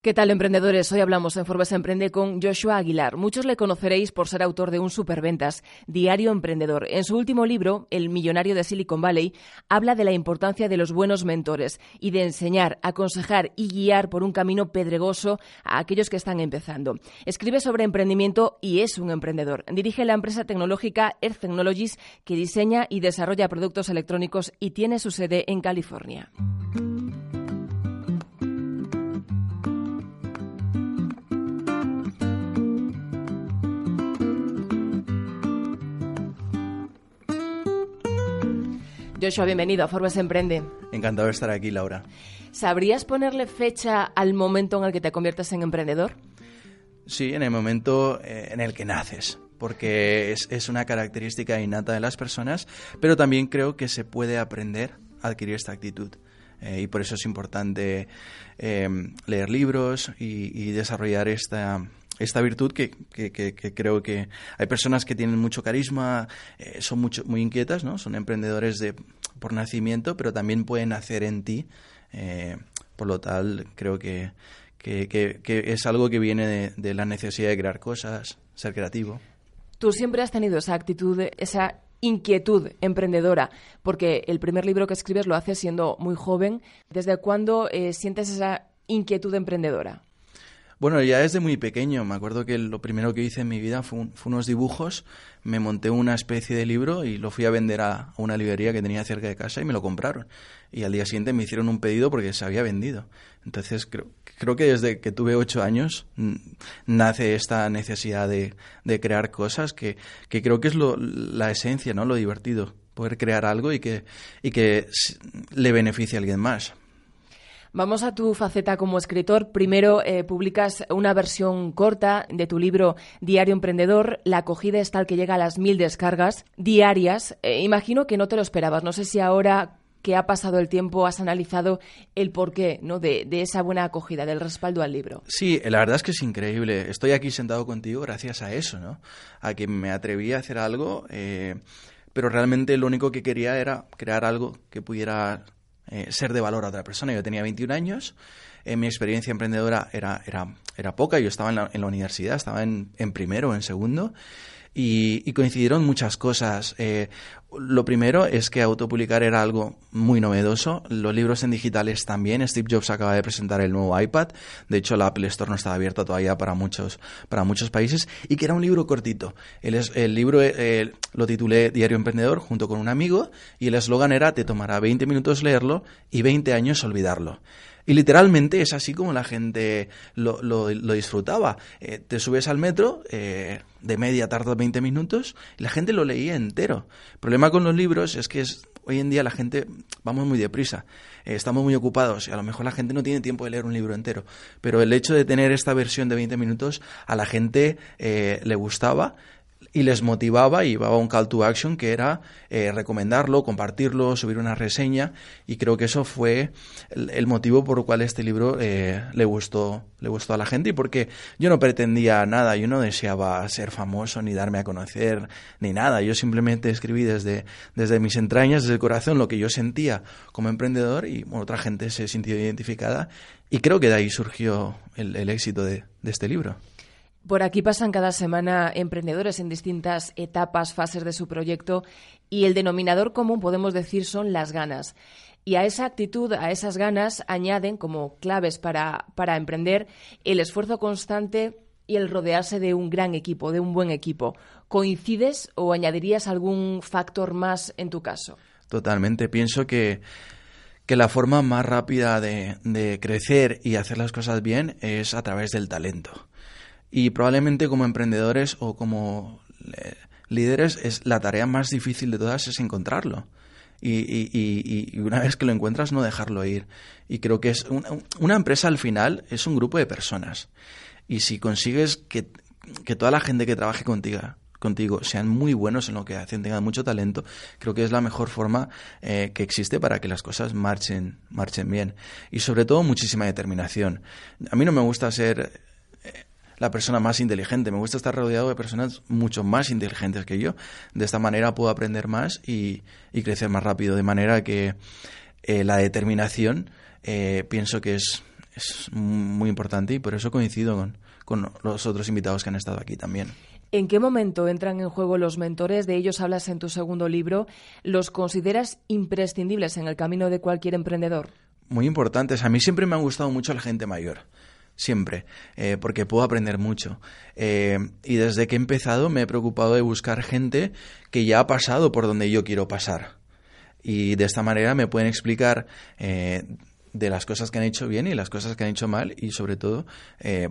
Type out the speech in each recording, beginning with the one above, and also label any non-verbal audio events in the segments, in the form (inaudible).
¿Qué tal, emprendedores? Hoy hablamos en Forbes Emprende con Joshua Aguilar. Muchos le conoceréis por ser autor de un superventas, Diario Emprendedor. En su último libro, El millonario de Silicon Valley, habla de la importancia de los buenos mentores y de enseñar, aconsejar y guiar por un camino pedregoso a aquellos que están empezando. Escribe sobre emprendimiento y es un emprendedor. Dirige la empresa tecnológica Earth Technologies que diseña y desarrolla productos electrónicos y tiene su sede en California. Joshua, bienvenido a Forbes Emprende. Encantado de estar aquí, Laura. ¿Sabrías ponerle fecha al momento en el que te conviertes en emprendedor? Sí, en el momento eh, en el que naces, porque es, una característica innata de las personas, pero también creo que se puede aprender a adquirir esta actitud. Eh, y por eso es importante eh, leer libros y desarrollar esta, esta virtud que, creo que hay personas que tienen mucho carisma, eh, son mucho, muy inquietas, ¿no? Son emprendedores de, por nacimiento, pero también pueden hacer en ti. Eh, por lo tal, creo que, es algo que viene de, de, la necesidad de crear cosas, ser creativo. Tú siempre has tenido esa actitud, esa inquietud emprendedora, porque el primer libro que escribes lo haces siendo muy joven. ¿Desde cuándo eh, sientes esa inquietud emprendedora? Bueno, ya desde muy pequeño. Me acuerdo que lo primero que hice en mi vida fue, unos dibujos. Me monté una especie de libro y lo fui a vender a, una librería que tenía cerca de casa y me lo compraron. Y al día siguiente me hicieron un pedido porque se había vendido. Entonces creo, que desde que tuve ocho años nace esta necesidad de, crear cosas que, que, creo que es lo, la esencia, ¿no? Lo divertido. Poder crear algo y que, y que le beneficie a alguien más. Vamos a tu faceta como escritor. Primero eh, publicas una versión corta de tu libro Diario Emprendedor. La acogida es tal que llega a las mil descargas diarias. Eh, imagino que no te lo esperabas. No sé si ahora que ha pasado el tiempo has analizado el porqué ¿no? de, esa buena acogida, del respaldo al libro. Sí, la verdad es que es increíble. Estoy aquí sentado contigo gracias a eso, ¿no? A que me atreví a hacer algo, eh, pero realmente lo único que quería era crear algo que pudiera eh, ser de valor a otra persona. Yo tenía 21 años, eh, mi experiencia emprendedora era, era, era poca, yo estaba en la, universidad, estaba en, en primero o en segundo, y, coincidieron muchas cosas. Eh, lo primero es que autopublicar era algo muy novedoso. Los libros en digitales también. Steve Jobs acaba de presentar el nuevo iPad. De hecho, la Apple Store no estaba abierta todavía para muchos, para muchos países. Y que era un libro cortito. El, el libro eh, lo titulé Diario Emprendedor junto con un amigo. Y el eslogan era: Te tomará 20 minutos leerlo y 20 años olvidarlo. Y literalmente es así como la gente lo, lo, disfrutaba. Eh, te subes al metro, eh, de media tarda 20 minutos, y la gente lo leía entero. El problema con los libros es que es, hoy en día la gente vamos muy deprisa, eh, estamos muy ocupados y a lo mejor la gente no tiene tiempo de leer un libro entero. Pero el hecho de tener esta versión de 20 minutos a la gente le gustaba y les motivaba y llevaba un call to action que era eh, recomendarlo, compartirlo, subir una reseña y creo que eso fue el, motivo por el cual este libro eh, le gustó le gustó a la gente y porque yo no pretendía nada, yo no deseaba ser famoso ni darme a conocer ni nada, yo simplemente escribí desde, desde mis entrañas, desde el corazón lo que yo sentía como emprendedor y otra gente se sintió identificada y creo que de ahí surgió el, éxito de este libro. Por aquí pasan cada semana emprendedores en distintas etapas, fases de su proyecto y el denominador común, podemos decir, son las ganas. Y a esa actitud, a esas ganas, añaden como claves para, para emprender el esfuerzo constante y el rodearse de un gran equipo, de un buen equipo. ¿Coincides o añadirías algún factor más en tu caso? Totalmente. Pienso que, que la forma más rápida de, de crecer y hacer las cosas bien es a través del talento. Y probablemente como emprendedores o como eh, líderes es la tarea más difícil de todas es encontrarlo. y, una vez que lo encuentras no dejarlo ir. Y creo que es una empresa al final es un grupo de personas. Y si consigues que, que toda la gente que trabaje contigo contigo sean muy buenos en lo que hacen, tengan mucho talento, creo que es la mejor forma eh, que existe para que las cosas marchen, marchen bien. Y sobre todo muchísima determinación. A mí no me gusta ser la persona más inteligente. Me gusta estar rodeado de personas mucho más inteligentes que yo. De esta manera puedo aprender más y, crecer más rápido. De manera que eh, la determinación pienso que es, es, muy importante y por eso coincido con, con los otros invitados que han estado aquí también. ¿En qué momento entran en juego los mentores? De ellos hablas en tu segundo libro. ¿Los consideras imprescindibles en el camino de cualquier emprendedor? Muy importantes. A mí siempre me ha gustado mucho la gente mayor. Siempre, eh, porque puedo aprender mucho. Eh, y desde que he empezado me he preocupado de buscar gente que ya ha pasado por donde yo quiero pasar. Y de esta manera me pueden explicar eh, de las cosas que han hecho bien y las cosas que han hecho mal y sobre todo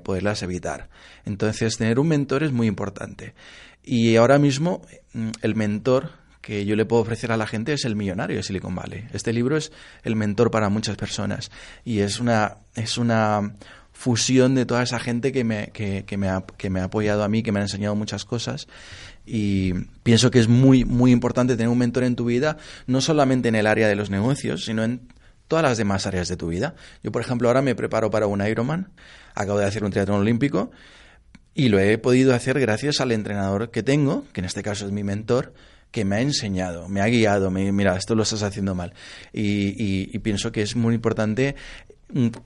poderlas evitar. Entonces tener un mentor es muy importante. Y ahora mismo mm, el mentor que yo le puedo ofrecer a la gente es el millonario de Silicon Valley. Este libro es el mentor para muchas personas y es una, es una fusión de toda esa gente que me, que, que me, ha, que me ha apoyado a mí, que me ha enseñado muchas cosas y pienso que es muy, muy importante tener un mentor en tu vida, no solamente en el área de los negocios, sino en todas las demás áreas de tu vida. Yo, por ejemplo, ahora me preparo para un Ironman, acabo de hacer un triatlón olímpico y lo he podido hacer gracias al entrenador que tengo, que en este caso es mi mentor, que me ha enseñado, me ha guiado, me, mira, esto lo estás haciendo mal. Y, pienso que es muy importante,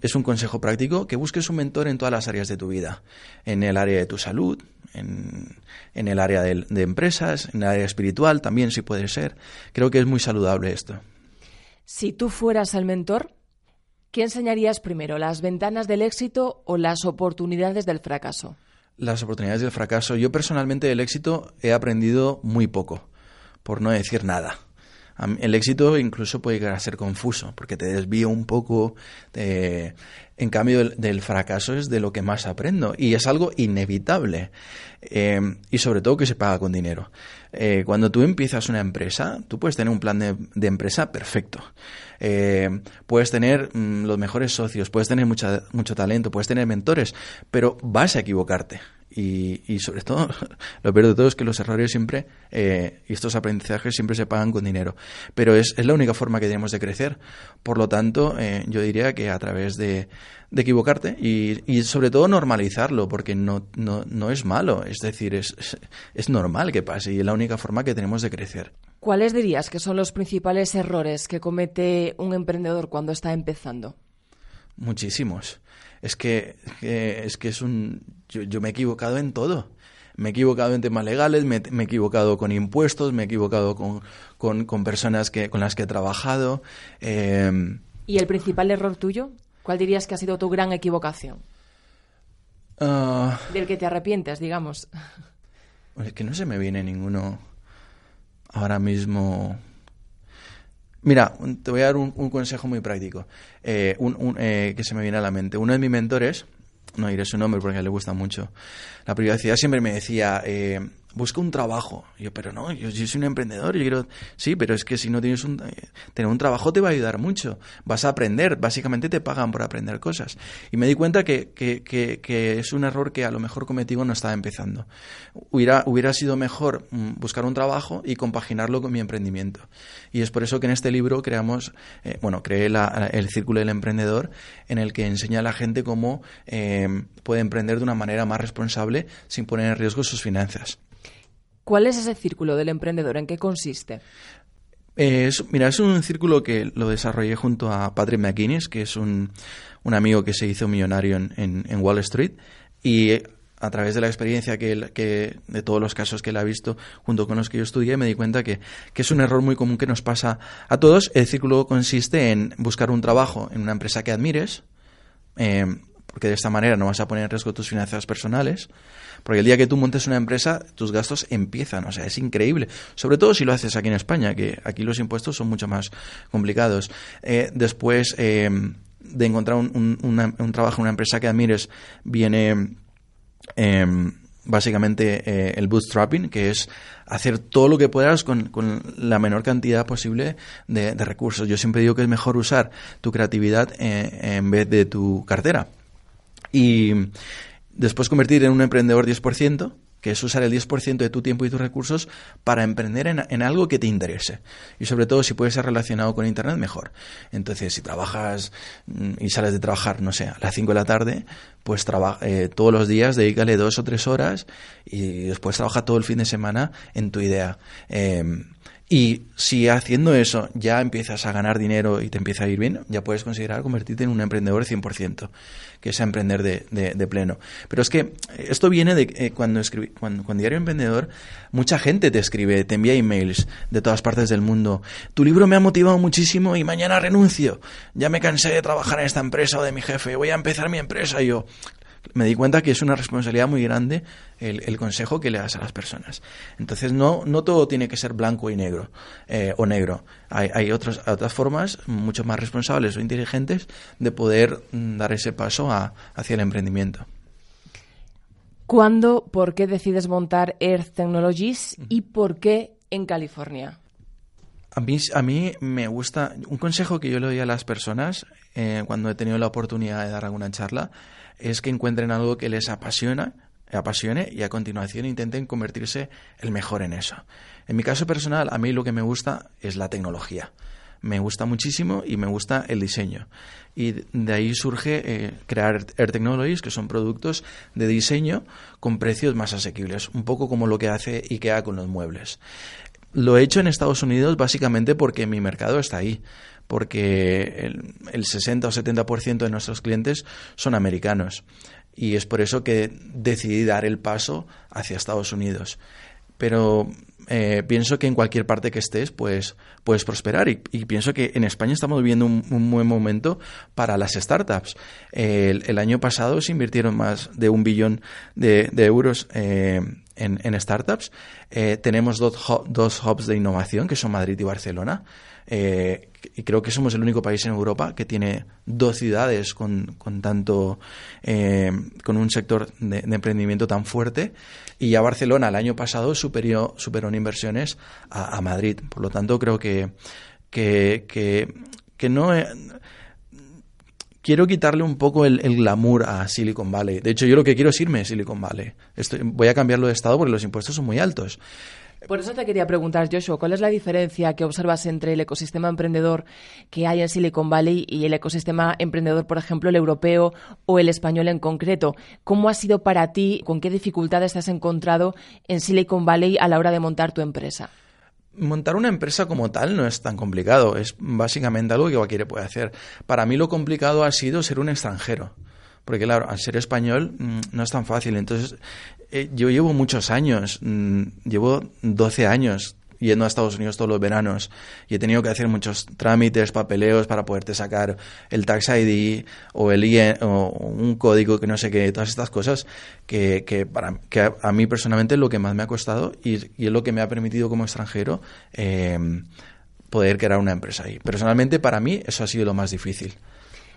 es un consejo práctico, que busques un mentor en todas las áreas de tu vida, en el área de tu salud, en, el área de, de empresas, en el área espiritual también, si puede ser. Creo que es muy saludable esto. Si tú fueras el mentor, ¿qué enseñarías primero, las ventanas del éxito o las oportunidades del fracaso? Las oportunidades del fracaso. Yo personalmente del éxito he aprendido muy poco, por no decir nada. El éxito incluso puede llegar a ser confuso, porque te desvía un poco. En cambio, del, fracaso es de lo que más aprendo y es algo inevitable. Eh, y sobre todo que se paga con dinero. Eh, cuando tú empiezas una empresa, tú puedes tener un plan de, empresa perfecto. Eh, puedes tener mm, los mejores socios, puedes tener mucho talento, puedes tener mentores, pero vas a equivocarte. Y, sobre todo, (laughs) lo peor de todo es que los errores siempre, eh, y estos aprendizajes siempre se pagan con dinero. Pero es, la única forma que tenemos de crecer. Por lo tanto, eh, yo diría que a través de, equivocarte y, sobre todo normalizarlo, porque no, no, es malo. Es decir, es, es normal que pase y es la única forma que tenemos de crecer. ¿Cuáles dirías que son los principales errores que comete un emprendedor cuando está empezando? Muchísimos es que, es que es un yo, me he equivocado en todo me he equivocado en temas legales, me, he equivocado con impuestos, me he equivocado con, personas que, con las que he trabajado. Em, ¿Y el principal error tuyo? ¿Cuál dirías que ha sido tu gran equivocación? Ah. Del que te arrepientes, digamos. Es que no se me viene ninguno ahora mismo Mira, te voy a dar un, consejo muy práctico eh, eh, que se me viene a la mente. Uno de mis mentores, no diré su nombre porque le gusta mucho, la privacidad siempre me decía, eh, busca un trabajo. yo, pero no, yo, soy un emprendedor, yo quiero... Sí, pero es que si no tienes un... Eh, tener un trabajo te va a ayudar mucho. Vas a aprender, básicamente te pagan por aprender cosas. Y me di cuenta que, que, que, es un error que a lo mejor cometí cuando estaba empezando. Hubiera, hubiera sido mejor mm, buscar un trabajo y compaginarlo con mi emprendimiento. Y es por eso que en este libro creamos, eh, bueno, creé el Círculo del Emprendedor, en el que enseña a la gente cómo eh, puede emprender de una manera más responsable sin poner en riesgo sus finanzas. ¿Cuál es ese círculo del emprendedor? ¿En qué consiste? mira, es un círculo que lo desarrollé junto a Patrick McGuinness, que es un, amigo que se hizo millonario en, Wall Street. Y a través de la experiencia que, que, de todos los casos que él ha visto junto con los que yo estudié, me di cuenta que, es un error muy común que nos pasa a todos. El círculo consiste en buscar un trabajo en una empresa que admires, eh, porque de esta manera no vas a poner en riesgo tus finanzas personales. Porque el día que tú montes una empresa, tus gastos empiezan, o sea, es increíble. Sobre todo si lo haces aquí en España, que aquí los impuestos son mucho más complicados. Eh, después eh, de encontrar un, trabajo en una empresa que admires, viene... Eh, básicamente eh, el bootstrapping, que es hacer todo lo que puedas con, la menor cantidad posible de, recursos. Yo siempre digo que es mejor usar tu creatividad eh, en vez de tu cartera. Y después convertir en un emprendedor 10%, que es usar el 10% de tu tiempo y tus recursos para emprender en, algo que te interese. Y sobre todo, si puede ser relacionado con Internet, mejor. Entonces, si trabajas mm, y sales de trabajar, no sé, a las 5 de la tarde, pues eh, todos los días dedícale dos o tres horas y después trabaja todo el fin de semana en tu idea. Em, y si haciendo eso ya empiezas a ganar dinero y te empieza a ir bien, ya puedes considerar convertirte en un emprendedor 100%, que es emprender de, de, pleno. Pero es que esto viene de eh, cuando, escribí, cuando, cuando Diario Emprendedor, mucha gente te escribe, te envía emails de todas partes del mundo. Tu libro me ha motivado muchísimo y mañana renuncio. Ya me cansé de trabajar en esta empresa o de mi jefe. Voy a empezar mi empresa. Y yo, me di cuenta que es una responsabilidad muy grande el, consejo que le das a las personas. Entonces, no, no todo tiene que ser blanco y negro eh, o negro. Hay, hay otras, otras formas mucho más responsables o inteligentes de poder mm, dar ese paso hacia el emprendimiento. ¿Cuándo, por qué decides montar Earth Technologies y por qué en California? A mí, a mí me gusta, un consejo que yo le doy a las personas eh, cuando he tenido la oportunidad de dar alguna charla es que encuentren algo que les apasiona, apasione y a continuación intenten convertirse el mejor en eso. En mi caso personal, a mí lo que me gusta es la tecnología. Me gusta muchísimo y me gusta el diseño. Y de ahí surge eh, crear Air Technologies, que son productos de diseño con precios más asequibles, un poco como lo que hace IKEA con los muebles. Lo he hecho en Estados Unidos básicamente porque mi mercado está ahí porque el, 60 o 70% de nuestros clientes son americanos. Y es por eso que decidí dar el paso hacia Estados Unidos. Pero eh, pienso que en cualquier parte que estés, pues puedes prosperar. Y, pienso que en España estamos viviendo un, buen momento para las startups. el, año pasado se invirtieron más de un billón de, euros eh, en, startups. Eh, tenemos dos, dos hubs de innovación, que son Madrid y Barcelona. Eh, y creo que somos el único país en Europa que tiene dos ciudades con, con tanto eh, con un sector de, emprendimiento tan fuerte y ya Barcelona el año pasado superó, superó en inversiones a, Madrid por lo tanto creo que que, que, no eh, quiero quitarle un poco el, glamour a Silicon Valley. De hecho, yo lo que quiero es irme a Silicon Valley. voy a cambiarlo de estado porque los impuestos son muy altos. Por eso te quería preguntar, Joshua, ¿cuál es la diferencia que observas entre el ecosistema emprendedor que hay en Silicon Valley y el ecosistema emprendedor, por ejemplo, el europeo o el español en concreto? ¿Cómo ha sido para ti, con qué dificultades te has encontrado en Silicon Valley a la hora de montar tu empresa? Montar una empresa como tal no es tan complicado, es básicamente algo que cualquiera puede hacer. Para mí lo complicado ha sido ser un extranjero porque claro, al ser español mm, no es tan fácil. Entonces, eh, yo llevo muchos años, mm, llevo 12 años yendo a Estados Unidos todos los veranos y he tenido que hacer muchos trámites, papeleos para poderte sacar el Tax ID o el IE, o un código que no sé qué, todas estas cosas que, que, para, que a, mí personalmente es lo que más me ha costado y, es lo que me ha permitido como extranjero eh, poder crear una empresa ahí. Personalmente para mí eso ha sido lo más difícil.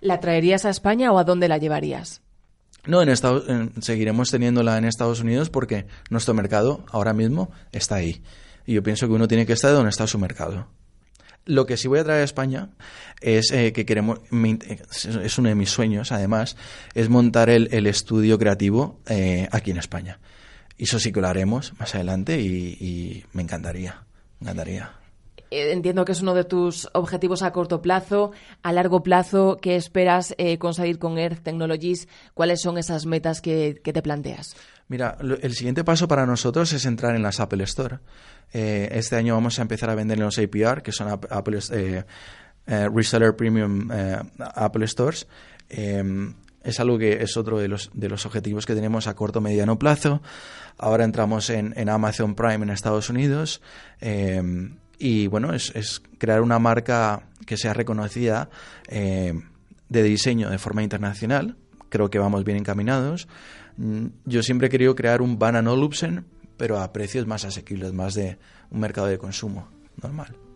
¿La traerías a España o a dónde la llevarías? No, en Estados, seguiremos teniéndola en Estados Unidos porque nuestro mercado ahora mismo está ahí. Y yo pienso que uno tiene que estar donde está su mercado. Lo que sí voy a traer a España es eh, que queremos, es uno de mis sueños además, es montar el, estudio creativo eh, aquí en España. Y eso sí que lo haremos más adelante y, y me encantaría, me encantaría. Eh, entiendo que es uno de tus objetivos a corto plazo. A largo plazo, ¿qué esperas eh, conseguir con Earth Technologies? ¿Cuáles son esas metas que, te planteas? Mira, el siguiente paso para nosotros es entrar en las Apple Store. Eh, este año vamos a empezar a vender en los APR, que son Apple Reseller Premium Apple Stores. es algo que es otro de los, de los objetivos que tenemos a corto mediano plazo. Ahora entramos en, en Amazon Prime en Estados Unidos. Y bueno, es, crear una marca que sea reconocida eh, de diseño de forma internacional. Creo que vamos bien encaminados. Mm, yo siempre he querido crear un Van Olufsen, pero a precios más asequibles, más de un mercado de consumo normal.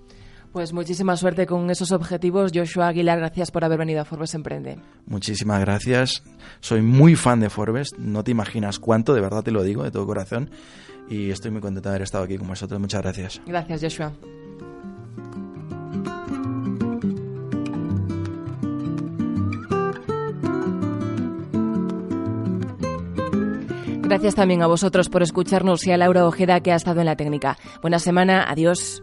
Pues muchísima suerte con esos objetivos. Joshua Aguilar, gracias por haber venido a Forbes Emprende. Muchísimas gracias. Soy muy fan de Forbes. No te imaginas cuánto, de verdad te lo digo, de todo corazón. Y estoy muy contento de haber estado aquí con vosotros. Muchas gracias. Gracias, Joshua. Gracias también a vosotros por escucharnos y a Laura Ojeda que ha estado en la técnica. Buena semana, adiós.